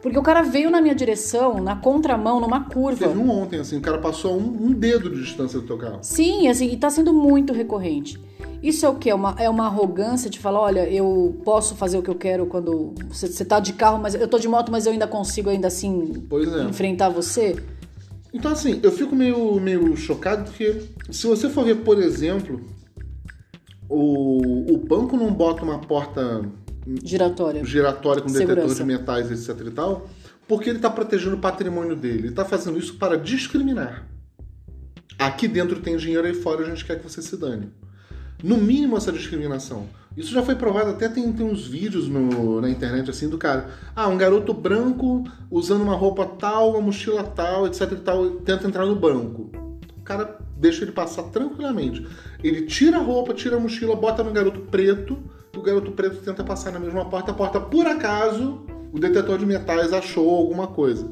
S1: Porque o cara veio na minha direção, na contramão, numa curva.
S2: Teve um ontem, assim, o cara passou um, um dedo de distância do teu carro.
S1: Sim, assim, e tá sendo muito recorrente. Isso é o quê? É uma, é uma arrogância de falar, olha, eu posso fazer o que eu quero quando você, você tá de carro, mas eu tô de moto, mas eu ainda consigo ainda assim
S2: é.
S1: enfrentar você.
S2: Então, assim, eu fico meio, meio chocado porque se você for ver, por exemplo, o, o banco não bota uma porta
S1: Giratória.
S2: giratória com detetor
S1: Segurança.
S2: de metais, etc e tal, porque ele está protegendo o patrimônio dele. Ele está fazendo isso para discriminar. Aqui dentro tem dinheiro, aí fora a gente quer que você se dane. No mínimo essa discriminação. Isso já foi provado, até tem, tem uns vídeos no- na internet assim do cara. Ah, um garoto branco usando uma roupa tal, uma mochila tal, etc e tal, tenta entrar no banco. O cara deixa ele passar tranquilamente. Ele tira a roupa, tira a mochila, bota no garoto preto, o garoto preto tenta passar na mesma porta, a porta, por acaso, o detetor de metais achou alguma coisa.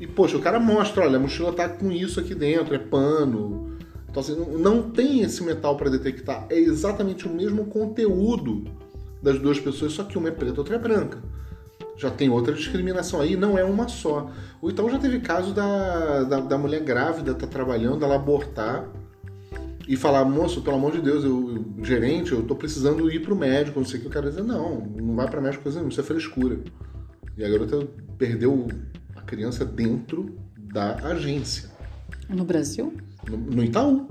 S2: E, poxa, o cara mostra, olha, a mochila tá com isso aqui dentro, é pano. Então, assim, não- tem esse metal para detectar. É exatamente o mesmo conteúdo das duas pessoas, só que uma é preta, outra é branca. Já tem outra discriminação aí, não é uma só. Ou então já teve caso da, da, da mulher grávida tá trabalhando, ela abortar e falar, moço, pelo amor de Deus, eu, eu- gerente, eu tô precisando ir pro médico, não sei o que. O cara dizer, não, não vai pra médico coisa nenhuma, isso é frescura. E a garota perdeu a criança dentro da agência,
S1: No Brasil?
S2: no, no Itaú.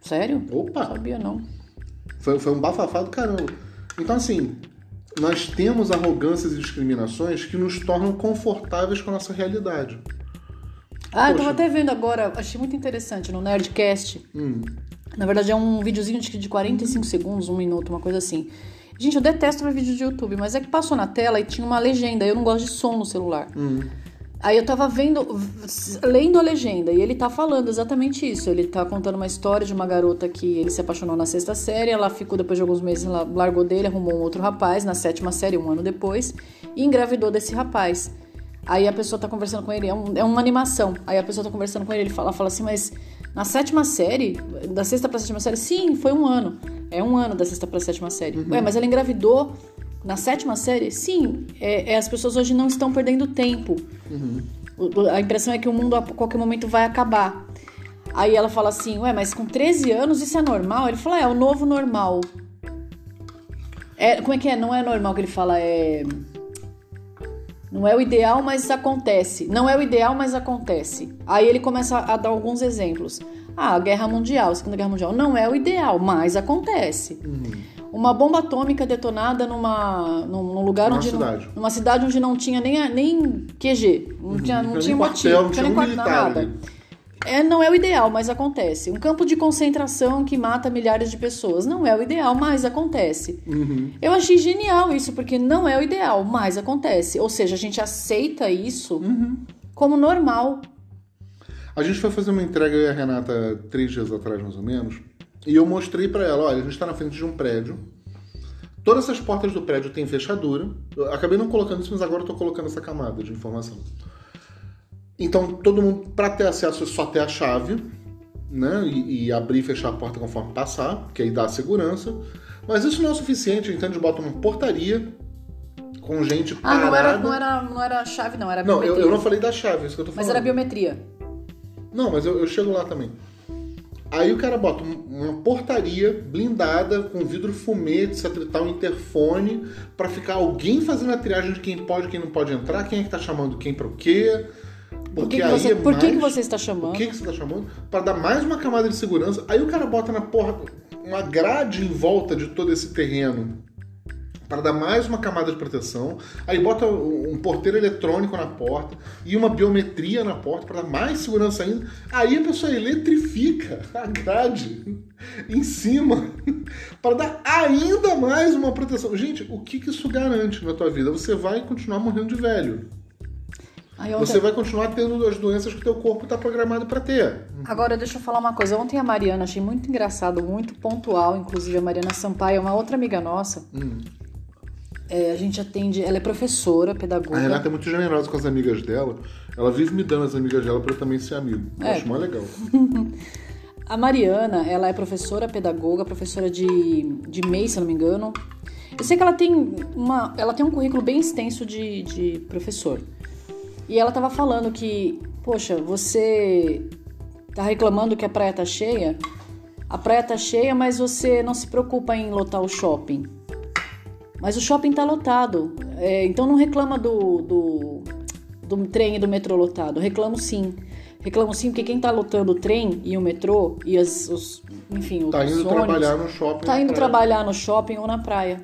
S1: Sério?
S2: Opa!
S1: Sabia não.
S2: Foi, foi um bafafá do caramba. Então, assim, nós temos arrogâncias e discriminações que nos tornam confortáveis com a nossa realidade.
S1: Ah, eu
S2: Poxa.
S1: tava até vendo agora, achei muito interessante no Nerdcast.
S2: Hum.
S1: Na verdade é um videozinho de, de 45 segundos, um minuto, uma coisa assim. Gente, eu detesto ver vídeo de YouTube, mas é que passou na tela e tinha uma legenda. Eu não gosto de som no celular.
S2: Hum.
S1: Aí eu tava vendo, lendo a legenda, e ele tá falando exatamente isso. Ele tá contando uma história de uma garota que ele se apaixonou na sexta série, ela ficou depois de alguns meses, ela largou dele, arrumou um outro rapaz na sétima série, um ano depois, e engravidou desse rapaz. Aí a pessoa tá conversando com ele, é, um- é uma animação. Aí a pessoa tá conversando com ele, ele fala, fala assim, mas na sétima série, da sexta pra sétima série, sim, foi um ano. É um ano da sexta pra sétima série. Ué, mas ela engravidou na sétima série? Sim, é, é, as pessoas hoje não estão perdendo tempo. O- A impressão é que o mundo a qualquer momento vai acabar. Aí ela fala assim, ué, mas com 13 anos isso é normal? Ele fala, é, o novo normal. É, como é que é? Não é normal que ele fala, é... Não é o ideal, mas acontece. Não é o ideal, mas acontece. Aí ele começa a dar alguns exemplos. Ah, a Guerra Mundial, a Segunda Guerra Mundial. Não é o ideal, mas acontece. Uma bomba atômica detonada numa, num, lugar
S2: Numa
S1: onde. não-
S2: cidade.
S1: numa cidade onde não tinha nem, nem QG. Não tinha, não
S2: Não
S1: tinha
S2: tinha
S1: motivo,
S2: quartel,
S1: não tinha nem
S2: não
S1: quartel, nada.
S2: ali.
S1: É, não é o ideal, mas acontece. Um campo de concentração que mata milhares de pessoas. Não é o ideal, mas acontece.
S2: Uhum.
S1: Eu achei genial isso, porque não é o ideal, mas acontece. Ou seja, a gente aceita isso
S2: Uhum.
S1: como normal.
S2: A gente foi fazer uma entrega eu e a Renata três dias atrás, mais ou menos, e eu mostrei pra ela, olha, a gente tá na frente de um prédio. Todas as portas do prédio têm fechadura. Eu acabei não colocando isso, mas agora eu tô colocando essa camada de informação. Então, todo mundo, pra ter acesso, é só ter a chave, né? E, e abrir e fechar a porta conforme passar, que aí dá segurança. Mas isso não é o suficiente, então eles botam uma portaria com gente
S1: Ah, não
S2: parada.
S1: era, não, era, não era chave, não, era
S2: Não, eu,
S1: biometria.
S2: eu não falei da chave, é isso que eu tô falando.
S1: Mas era biometria.
S2: Não, mas eu, eu chego lá também. Aí o cara bota um- uma portaria blindada com vidro fumê, etc e tal, interfone, pra ficar alguém fazendo a triagem de quem pode e quem não pode entrar, quem é que tá chamando quem pro quê.
S1: Por que,
S2: Porque
S1: que
S2: aí
S1: você,
S2: é
S1: por que, que
S2: mais-
S1: você está chamando?
S2: O que, que você tá chamando? Pra dar mais uma camada de segurança. Aí o cara bota na porra uma grade em volta de todo esse terreno para dar mais uma camada de proteção. Aí bota um porteiro eletrônico na porta e uma biometria na porta para dar mais segurança ainda. Aí a pessoa eletrifica a grade em cima para dar ainda mais uma proteção. Gente, o que, que isso garante na tua vida? Você vai continuar morrendo de velho.
S1: Ontem-
S2: Você vai continuar tendo as doenças que o teu corpo está programado para ter.
S1: Agora, deixa eu falar uma coisa. Ontem a Mariana, achei muito engraçado, muito pontual, inclusive a Mariana Sampaio, uma outra amiga nossa.
S2: Hum.
S1: É, a gente atende, ela é professora, pedagoga.
S2: A Renata é muito generosa com as amigas dela. Ela vive me dando as amigas dela para eu também ser amigo. Eu
S1: É.
S2: acho mais legal.
S1: A Mariana, ela é professora pedagoga, professora de, de MEI, se eu não me engano. Eu sei que ela tem, uma, ela tem um currículo bem extenso de, de professor. E ela tava falando que, poxa, você tá reclamando que a praia tá cheia? A praia tá cheia, mas você não se preocupa em lotar o shopping. Mas o shopping tá lotado. É, então não reclama do, do, do trem e do metrô lotado. Reclamo sim. Reclamo sim, porque quem tá lotando o trem e o metrô e as, os, enfim,
S2: Tá
S1: os
S2: indo
S1: ônibus,
S2: trabalhar no shopping.
S1: tá indo
S2: praia.
S1: trabalhar no shopping ou na praia.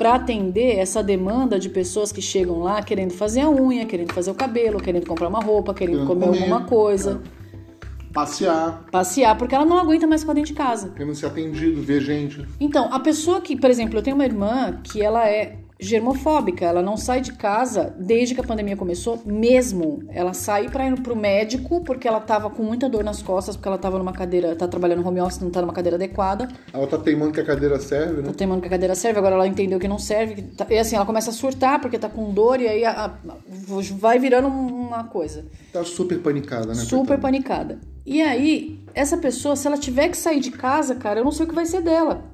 S1: Pra atender essa demanda de pessoas que chegam lá querendo fazer a unha, querendo fazer o cabelo, querendo comprar uma roupa, querendo comer,
S2: comer,
S1: alguma coisa,
S2: Passear,
S1: passear, porque ela não aguenta mais ficar dentro de casa.
S2: querendo ser atendido, ver gente.
S1: Então, a pessoa que, por exemplo, eu tenho uma irmã que ela é germofóbica, ela não sai de casa desde que a pandemia começou, mesmo. Ela sai pra ir pro médico porque ela tava com muita dor nas costas, porque ela tava numa cadeira, tá trabalhando home office, não tá numa cadeira adequada.
S2: Ela tá teimando que a cadeira serve, né?
S1: Tá teimando que a cadeira serve, agora ela entendeu que não serve. que tá- E assim, ela começa a surtar porque tá com dor e aí a- a- vai virando uma coisa.
S2: Tá super panicada, né?
S1: super
S2: coitada?
S1: panicada. E aí, essa pessoa, se ela tiver que sair de casa, cara, eu não sei o que vai ser dela.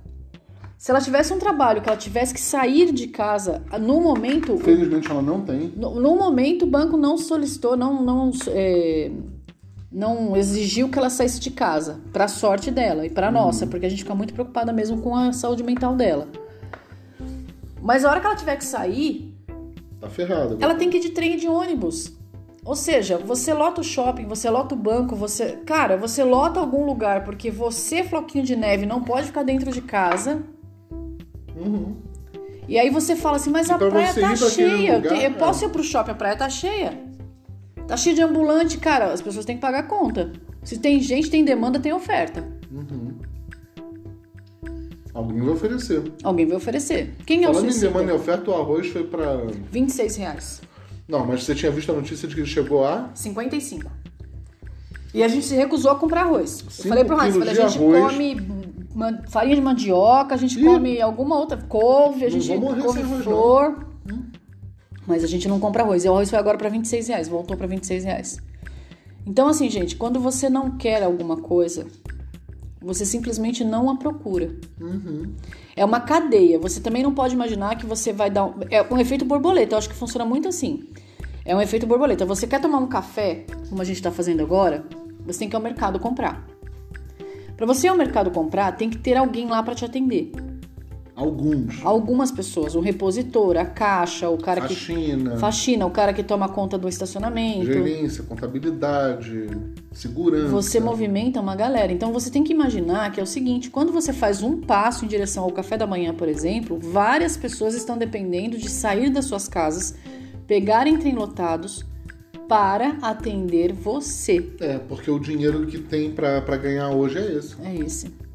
S1: Se ela tivesse um trabalho que ela tivesse que sair de casa, no momento,
S2: Felizmente ela não tem.
S1: no, no momento o banco não solicitou, não, não, é, não exigiu que ela saísse de casa, pra sorte dela e pra nossa, porque a gente fica muito preocupada mesmo com a saúde mental dela. Mas a hora que ela tiver que sair,
S2: Tá ferrada.
S1: ela tem que ir de trem e de ônibus. Ou seja, você lota o shopping, você lota o banco, você. Cara, você lota algum lugar porque você, Floquinho de Neve, não pode ficar dentro de casa.
S2: Uhum.
S1: E aí você fala assim, mas
S2: E
S1: a
S2: pra
S1: praia tá cheia. Eu,
S2: lugar,
S1: eu
S2: é.
S1: posso ir pro shopping, a praia tá cheia. Tá cheia de ambulante, cara. As pessoas têm que pagar a conta. Se tem gente, tem demanda, tem oferta.
S2: Alguém vai oferecer.
S1: Alguém vai oferecer. Quem é o
S2: Falando em
S1: suicida?
S2: demanda e oferta, o arroz foi pra.
S1: 26 reais.
S2: Não, mas você tinha visto a notícia de que ele chegou a.
S1: 55. E a gente se recusou a comprar arroz. Eu falei pro
S2: quilos
S1: falei, a gente
S2: arroz.
S1: come man- farinha de mandioca, a gente
S2: Ih.
S1: come alguma outra couve, a gente come flor. Mas a gente não compra arroz. E o arroz foi agora pra 26 reais, voltou pra 26 reais. Então, assim, gente, quando você não quer alguma coisa, você simplesmente não a procura.
S2: Uhum.
S1: É uma cadeia. Você também não pode imaginar que você vai dar. Um... É um efeito borboleta. Eu acho que funciona muito assim. É um efeito borboleta. Você quer tomar um café, como a gente tá fazendo agora, você tem que ir ao mercado comprar. Pra você ir ao mercado comprar, tem que ter alguém lá pra te atender.
S2: Alguns.
S1: Algumas pessoas, o repositor, a caixa, o cara
S2: Faxina,
S1: que faxina, o cara que toma conta do estacionamento.
S2: gerência, contabilidade, segurança.
S1: Você movimenta uma galera. Então você tem que imaginar que é o seguinte: quando você faz um passo em direção ao café da manhã, por exemplo, várias pessoas estão dependendo de sair das suas casas, pegarem trem lotados para atender você.
S2: É, porque o dinheiro que tem pra pra ganhar hoje é esse.
S1: É esse.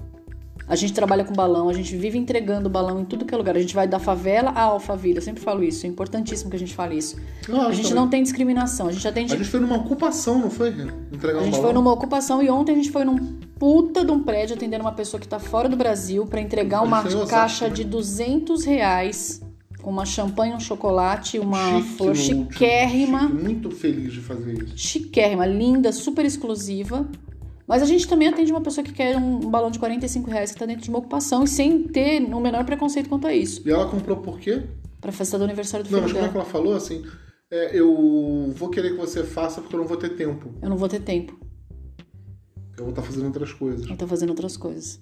S1: A gente trabalha com balão, a gente vive entregando balão em tudo que é lugar. A gente vai da favela à Alphaville. Eu sempre falo isso, é importantíssimo que a gente fale isso. A gente
S2: também.
S1: não tem discriminação, a gente atende
S2: A gente foi numa ocupação, não foi? Entregar
S1: A gente
S2: balão.
S1: foi numa ocupação e ontem a gente foi num puta de um prédio atendendo uma pessoa que tá fora do Brasil pra entregar uma caixa
S2: né?
S1: de 200 reais com uma champanhe, um chocolate, uma
S2: Chique
S1: flor chiquérrima.
S2: chique, muito feliz de fazer isso.
S1: Chiquérrima, linda, super exclusiva. Mas a gente também atende uma pessoa que quer um balão de 45 reais que tá dentro de uma ocupação e sem ter o menor preconceito quanto a isso.
S2: E ela comprou por quê?
S1: Pra festa do aniversário do
S2: Não,
S1: filho
S2: mas como é que ela falou assim? É, eu vou querer que você faça porque eu não vou ter tempo.
S1: Eu não vou ter tempo.
S2: Eu vou estar fazendo outras coisas.
S1: Ela tá fazendo outras coisas.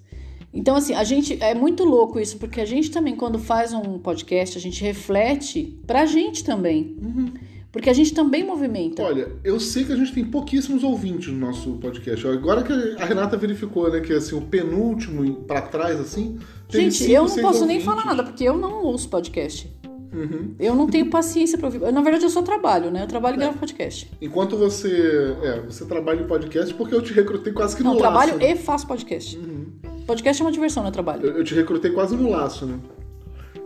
S1: Então, assim, a gente. É muito louco isso, porque a gente também, quando faz um podcast, a gente reflete pra gente também. Porque a gente também movimenta.
S2: Olha, eu sei que a gente tem pouquíssimos ouvintes no nosso podcast. Agora que a Renata verificou, né, que assim, o penúltimo pra trás, assim.
S1: gente,
S2: cinco,
S1: eu não posso nem
S2: ouvintes.
S1: falar nada, porque eu não ouço podcast.
S2: Uhum.
S1: Eu não tenho paciência pra ouvir. Na verdade, eu só trabalho, né? Eu trabalho e
S2: É.
S1: gravo podcast.
S2: Enquanto você. É, você trabalha em podcast porque eu te recrutei quase que
S1: Não,
S2: no
S1: eu trabalho
S2: laço. né?
S1: e faço podcast.
S2: Uhum.
S1: Podcast é uma diversão, não é trabalho.
S2: Eu, eu te recrutei quase no laço, né?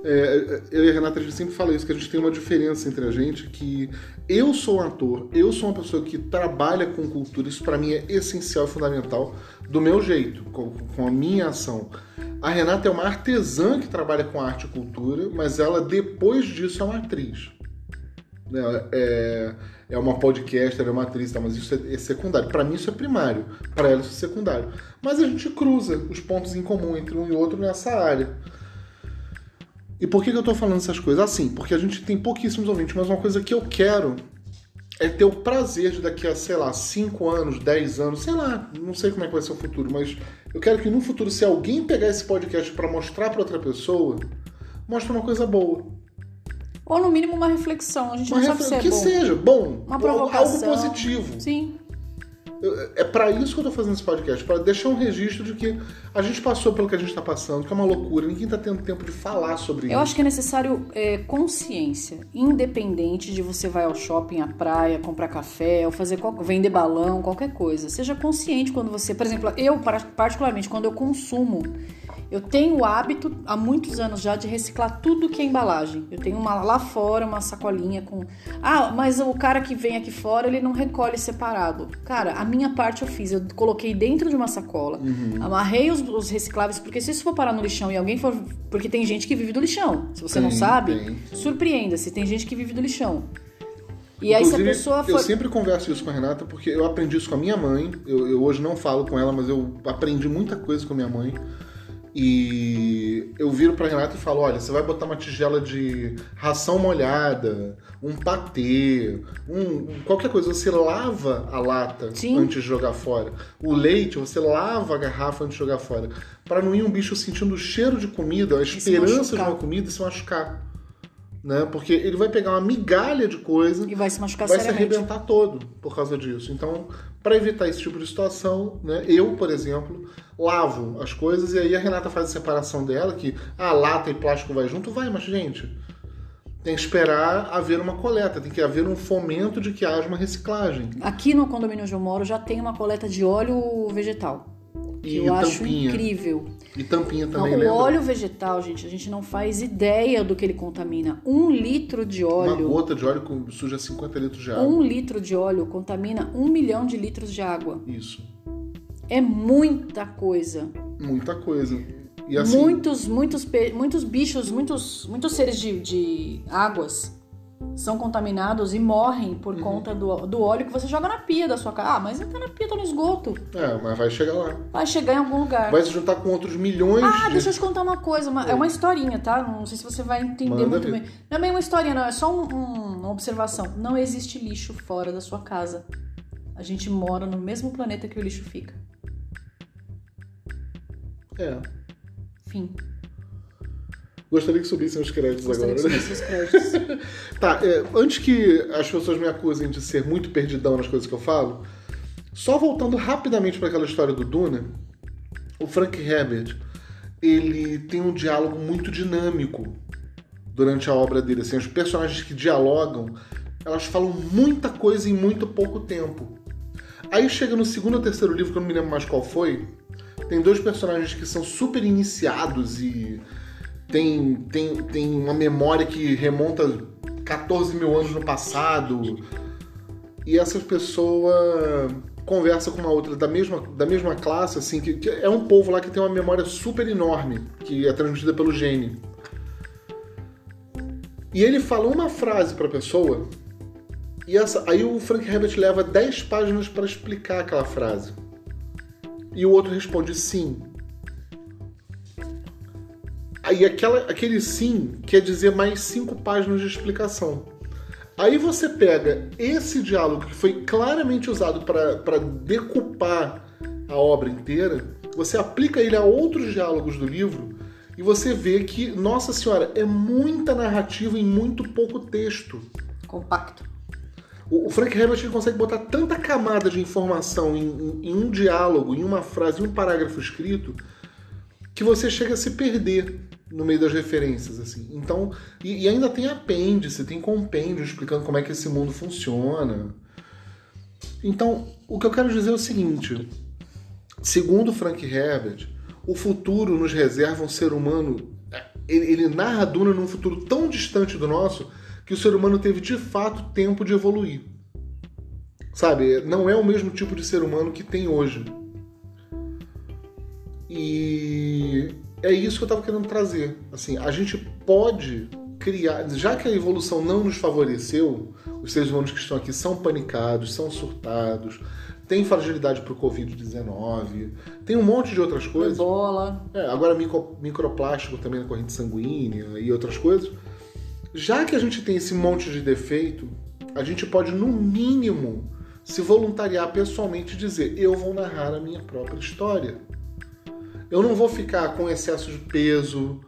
S2: É, eu e a Renata, a gente sempre fala isso, que a gente tem uma diferença entre a gente, que eu sou um ator, eu sou uma pessoa que trabalha com cultura, isso pra mim é essencial e fundamental, do meu jeito, com, com a minha ação. A Renata é uma artesã que trabalha com arte e cultura, mas ela, depois disso, é uma atriz. Né? É, é uma podcaster, é uma atriz, tá? mas isso é, é secundário. Pra mim isso é primário, pra ela isso é secundário. Mas a gente cruza os pontos em comum entre um e outro nessa área. E por que, que eu tô falando essas coisas? Assim, porque a gente tem pouquíssimos ouvintes, mas uma coisa que eu quero é ter o prazer de daqui a, sei lá, 5 anos, 10 anos, sei lá, não sei como é que vai ser o futuro, mas eu quero que no futuro, se alguém pegar esse podcast pra mostrar pra outra pessoa, mostre uma coisa boa.
S1: Ou no mínimo uma reflexão. A gente
S2: Uma
S1: não sabe se é
S2: que
S1: bom.
S2: seja bom,
S1: Uma
S2: algo
S1: provocação.
S2: positivo.
S1: Sim.
S2: Eu- É pra isso que eu tô fazendo esse podcast, pra deixar um registro de que a gente passou pelo que a gente tá passando, que é uma loucura, ninguém tá tendo tempo de falar sobre
S1: Eu
S2: isso.
S1: acho que é necessário é, consciência, independente de você vai ao shopping, à praia, comprar café, ou fazer qual- vender balão, qualquer coisa. Seja consciente quando você, por exemplo, eu par- particularmente quando eu consumo, eu tenho o hábito há muitos anos já de reciclar tudo que é embalagem. Eu tenho uma lá fora uma sacolinha com, ah, mas o cara que vem aqui fora ele não recolhe separado. Cara, a minha parte eu fiz, eu coloquei dentro de uma sacola, amarrei os, os recicláveis porque se isso for parar no lixão e alguém for, porque tem gente que vive do lixão. Se você não
S2: Tem,
S1: sabe,
S2: tem.
S1: surpreenda-se, tem gente que vive do lixão. E aí se a pessoa
S2: Eu
S1: for.
S2: sempre converso isso com a Renata porque eu aprendi isso com a minha mãe. Eu, eu hoje não falo com ela, mas eu aprendi muita coisa com a minha mãe. E eu viro pra Renata e falo: olha, você vai botar uma tigela de ração molhada, um patê, um, qualquer coisa. Você lava a lata
S1: Sim.
S2: antes de jogar fora. O leite, você lava a garrafa antes de jogar fora. Pra não ir um bicho sentindo o cheiro de comida, a esperança de uma comida e se machucar. Né? Porque ele vai pegar uma migalha de coisa
S1: E vai se machucar
S2: vai se
S1: seriamente.
S2: arrebentar todo por causa disso. Então, para evitar esse tipo de situação, né, eu, por exemplo, lavo as coisas e aí a Renata faz a separação dela, que a lata e plástico vai junto, vai, mas gente, tem que esperar haver uma coleta, tem que haver um fomento de que haja uma reciclagem.
S1: Aqui no condomínio onde eu moro já tem uma coleta de óleo vegetal. Que
S2: E
S1: eu acho
S2: tampinha.
S1: incrível.
S2: E tampinha
S1: Não,
S2: também,
S1: o
S2: lembra?
S1: óleo vegetal, gente, a gente não faz ideia do que ele contamina. Um litro de
S2: Uma
S1: óleo.
S2: gota de óleo suja 50 litros de água.
S1: Um litro de óleo contamina um milhão de litros de água.
S2: Isso.
S1: É muita coisa.
S2: Muita coisa. Assim,
S1: muitos, muitos, muitos bichos, muitos, muitos seres de, de águas são contaminados e morrem
S2: Uhum.
S1: por conta do, do óleo que você joga na pia da sua casa. Ah, mas não tá na pia, tá no esgoto.
S2: é, mas vai chegar lá.
S1: Vai chegar em algum lugar.
S2: Vai se juntar com outros milhões
S1: Ah,
S2: de...
S1: deixa eu te contar uma coisa. uma- é uma historinha, tá? Não sei se você vai entender
S2: Manda
S1: muito bem. Não é bem uma historinha, não. É só um- um- uma observação. Não existe lixo fora da sua casa. A gente mora no mesmo planeta que o lixo fica.
S2: É.
S1: Fim.
S2: Gostaria que subissem os créditos
S1: Gostaria
S2: agora.
S1: que
S2: né?
S1: subisse os créditos.
S2: Tá, é, antes que as pessoas me acusem de ser muito perdidão nas coisas que eu falo, só voltando rapidamente para aquela história do Duna, o Frank Herbert, ele tem um diálogo muito dinâmico durante a obra dele. Assim, os personagens que dialogam, elas falam muita coisa em muito pouco tempo. Aí chega no segundo ou terceiro livro, que eu não me lembro mais qual foi, tem dois personagens que são super iniciados e tem, tem, tem uma memória que remonta 14 mil anos no passado. E essa pessoa conversa com uma outra da mesma, da mesma classe, assim, que, que é um povo lá que tem uma memória super enorme, que é transmitida pelo gene. E ele fala uma frase pra pessoa, e essa, aí o Frank Herbert leva 10 páginas para explicar aquela frase. E o outro responde sim. Aí aquela, aquele sim quer dizer mais cinco páginas de explicação. Aí você pega esse diálogo que foi claramente usado para decupar a obra inteira, você aplica ele a outros diálogos do livro e você vê que, nossa senhora, é muita narrativa em muito pouco texto.
S1: Compacto.
S2: O o Frank Herbert ele consegue botar tanta camada de informação em, em- em um diálogo, em uma frase, em um parágrafo escrito, que você chega a se perder no meio das referências, assim. Então, e, e ainda tem apêndice, tem compêndio explicando como é que esse mundo funciona. Então, o que eu quero dizer é o seguinte: segundo Frank Herbert, o futuro nos reserva um ser humano. Ele, ele narra Duna num futuro tão distante do nosso que o ser humano teve de fato tempo de evoluir. Sabe? Não é o mesmo tipo de ser humano que tem hoje. E é isso que eu estava querendo trazer. Assim, a gente pode criar, já que a evolução não nos favoreceu, os seres humanos que estão aqui são panicados, são surtados, tem fragilidade para o Covid-19, tem um monte de outras coisas.
S1: Ebola.
S2: É, agora micro, microplástico também na corrente sanguínea e outras coisas. Já que a gente tem esse monte de defeito, a gente pode, no mínimo, se voluntariar pessoalmente e dizer: eu vou narrar a minha própria história. Eu não vou ficar com excesso de peso.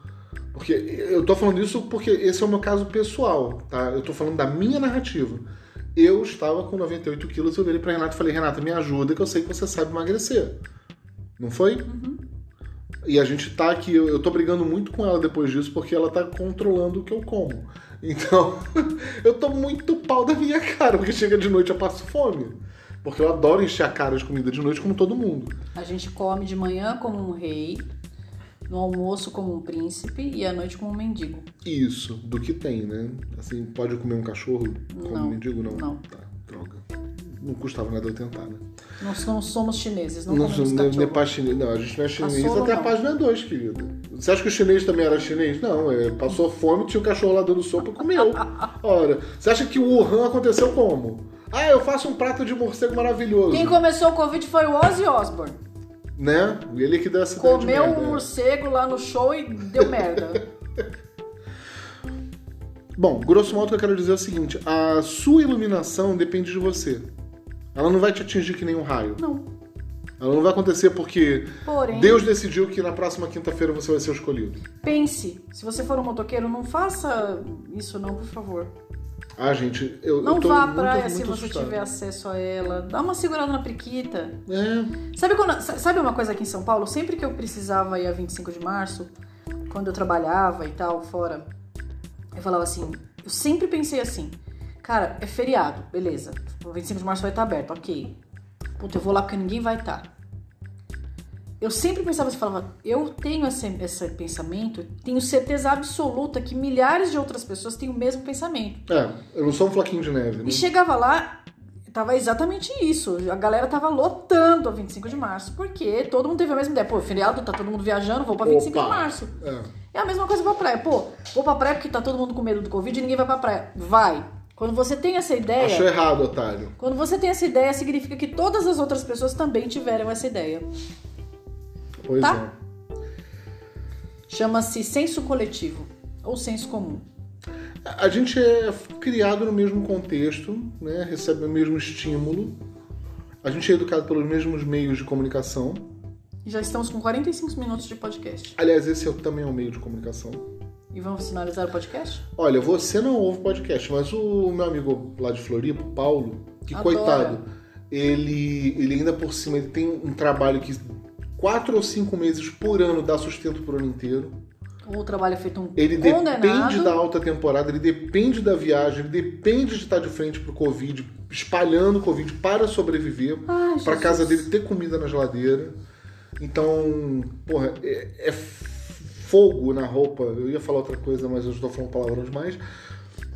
S2: Porque eu tô falando isso porque esse é o meu caso pessoal, tá? Eu tô falando da minha narrativa. Eu estava com 98 quilos e eu virei pra Renata e falei: Renata, me ajuda que eu sei que você sabe emagrecer. Não foi? E a gente tá aqui, eu, eu tô brigando muito com ela depois disso, porque ela tá controlando o que eu como. Então, eu tô muito pau da minha cara, porque chega de noite eu passo fome. Porque eu adoro encher a cara de comida de noite, como todo mundo.
S1: A gente come de manhã como um rei, no almoço como um príncipe e à noite como um mendigo.
S2: Isso, do que tem, né? Assim, pode comer um cachorro como
S1: Não,
S2: mendigo? Não.
S1: não.
S2: Tá, droga. Não custava nada eu tentar, né?
S1: Nós não somos chineses, não,
S2: Não,
S1: comemos
S2: não, não é
S1: cachorro.
S2: pá chinês. Não, a gente não é chinês até
S1: ou
S2: a
S1: não?
S2: página 2, querida. Você acha que o chinês também era chinês? Não, é, passou fome, tinha o cachorro lá dando sopa e comeu. Ora, você acha que o Wuhan aconteceu como? Ah, eu faço um prato de morcego maravilhoso.
S1: Quem começou o Covid foi o Ozzy Osbourne.
S2: Né? Ele que deu essa ideia de
S1: Comeu
S2: merda.
S1: um morcego lá no show e deu merda.
S2: Bom, grosso modo o que eu quero dizer é o seguinte: a sua iluminação depende de você. Ela não vai te atingir que nem um raio.
S1: Não.
S2: Ela não vai acontecer porque
S1: Porém,
S2: Deus decidiu que na próxima quinta-feira você vai ser o escolhido.
S1: pense, se você for um motoqueiro, não faça isso não, por favor.
S2: Ah, gente, eu,
S1: Não
S2: eu tô
S1: vá à
S2: muito,
S1: praia
S2: muito
S1: se você
S2: assustado.
S1: tiver acesso a ela. Dá uma segurada na priquita.
S2: É,
S1: Sabe, quando, sa- sabe uma coisa aqui em São Paulo? Sempre que eu precisava ir a 25 de março, quando eu trabalhava e tal, fora, eu falava assim, eu sempre pensei assim, cara, é feriado, beleza. O 25 de março vai estar aberto, ok. Puta, eu vou lá porque ninguém vai estar. Eu sempre pensava assim, falava, eu tenho esse, esse pensamento, tenho certeza absoluta que milhares de outras pessoas têm o mesmo pensamento.
S2: é, eu não sou um floquinho de neve, né?
S1: E chegava lá, tava exatamente isso. A galera tava lotando a 25 de março, porque todo mundo teve a mesma ideia. Pô, feriado, tá todo mundo viajando, vou pra 25
S2: Opa!
S1: de março.
S2: É.
S1: É a mesma coisa pra praia. Pô, vou pra praia porque tá todo mundo com medo do Covid e ninguém vai pra praia. Vai. Quando você tem essa ideia,
S2: Achou errado, otário.
S1: quando você tem essa ideia, significa que todas as outras pessoas também tiveram essa ideia.
S2: Pois
S1: Tá?
S2: é.
S1: Chama-se senso coletivo ou senso comum.
S2: A gente é criado no mesmo contexto, né? recebe o mesmo estímulo. A gente é educado pelos mesmos meios de comunicação.
S1: Já estamos com 45 minutos de podcast.
S2: Aliás, esse é também é um meio de comunicação.
S1: E vamos finalizar o podcast?
S2: Olha, você não ouve podcast, mas o meu amigo lá de Floripa, Paulo, que
S1: Adora.
S2: coitado, ele, ele ainda por cima ele tem um trabalho que quatro ou cinco meses por ano dá sustento pro ano inteiro.
S1: O trabalho é feito um
S2: Ele
S1: condenado.
S2: depende da alta temporada, ele depende da viagem, ele depende de estar de frente pro Covid, espalhando o Covid para sobreviver, para casa dele ter comida na geladeira. Então, porra, é, é fogo na roupa. Eu ia falar outra coisa, mas eu estou falando palavrão demais.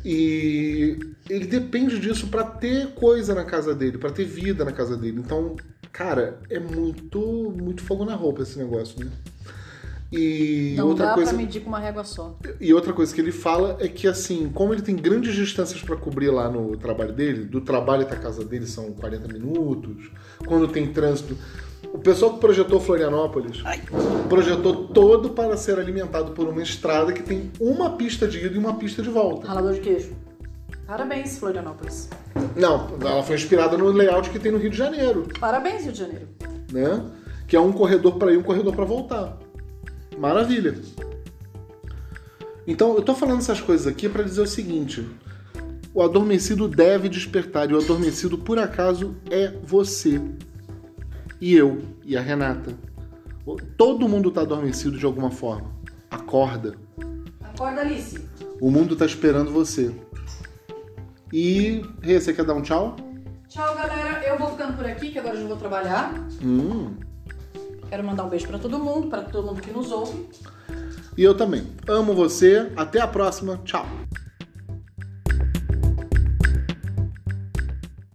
S2: E ele depende disso para ter coisa na casa dele, para ter vida na casa dele. Então, cara, é muito, muito fogo na roupa esse negócio, né? E
S1: Não
S2: outra
S1: dá
S2: coisa.
S1: pra medir com uma régua só.
S2: E outra coisa que ele fala é que, assim, como ele tem grandes distâncias para cobrir lá no trabalho dele, do trabalho até a casa dele são 40 minutos, quando tem trânsito. O pessoal que projetou Florianópolis projetou todo para ser alimentado por uma estrada que tem uma pista de ida e uma pista de volta.
S1: Ralador de queijo. Parabéns, Florianópolis.
S2: Não, ela foi inspirada no layout que tem no Rio de Janeiro,
S1: Parabéns, Rio de Janeiro.
S2: né? Que é um corredor para ir e um corredor para voltar. Maravilha. Então, eu tô falando essas coisas aqui para dizer o seguinte: o adormecido deve despertar e o adormecido por acaso é você e eu e a Renata. Todo mundo tá adormecido de alguma forma. Acorda.
S1: Acorda, Alice.
S2: O mundo tá esperando você. E, Rê, você quer dar um tchau?
S1: Tchau, galera. Eu vou ficando por aqui, que agora eu já vou trabalhar.
S2: Hum.
S1: Quero mandar um beijo pra todo mundo, pra todo mundo que nos ouve.
S2: E eu também. Amo você. Até a próxima. Tchau.